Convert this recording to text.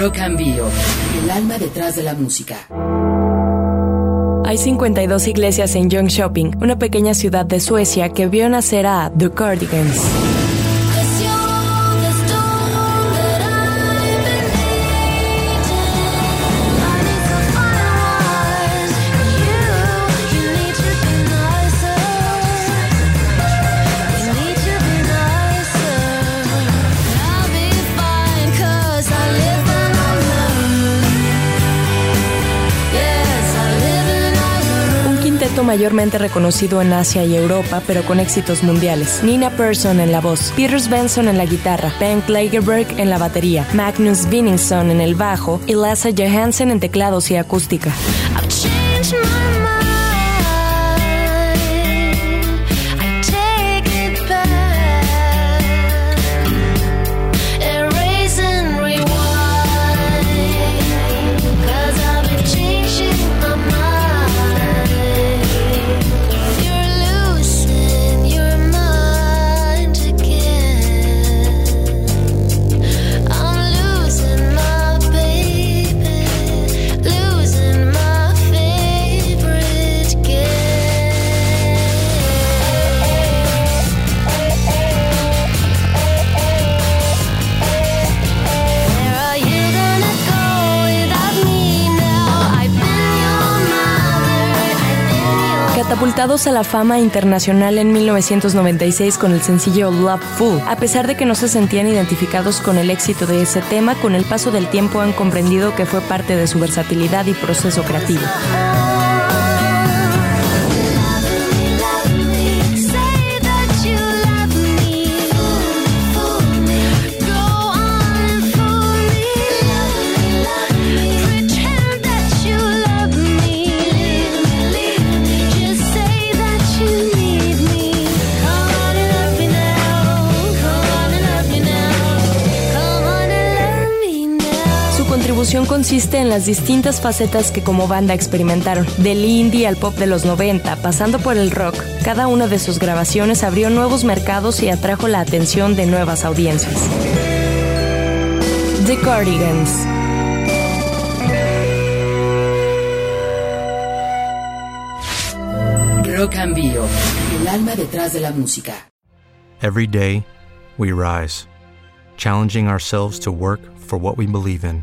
Rock and Bio, el alma detrás de la música. Hay 52 iglesias en Shopping, una pequeña ciudad de Suecia que vio nacer a The Cardigans. Mayormente reconocido en Asia y Europa, pero con éxitos mundiales. Nina Persson en la voz, Peter Benson en la guitarra, Ben Klagerberg en la batería, Magnus Vinningson en el bajo y Lasse Johansen en teclados y acústica. Catapultados a la fama internacional en 1996 con el sencillo Love Fool. A pesar de que no se sentían identificados con el éxito de ese tema, con el paso del tiempo han comprendido que fue parte de su versatilidad y proceso creativo. Consiste en las distintas facetas que como banda experimentaron, del indie al pop de los 90, pasando por el rock. Cada una de sus grabaciones abrió nuevos mercados y atrajo la atención de nuevas audiencias. The Cardigans. Rock and Bio, el alma detrás de la música. Every day, we rise, challenging ourselves to work for what we believe in.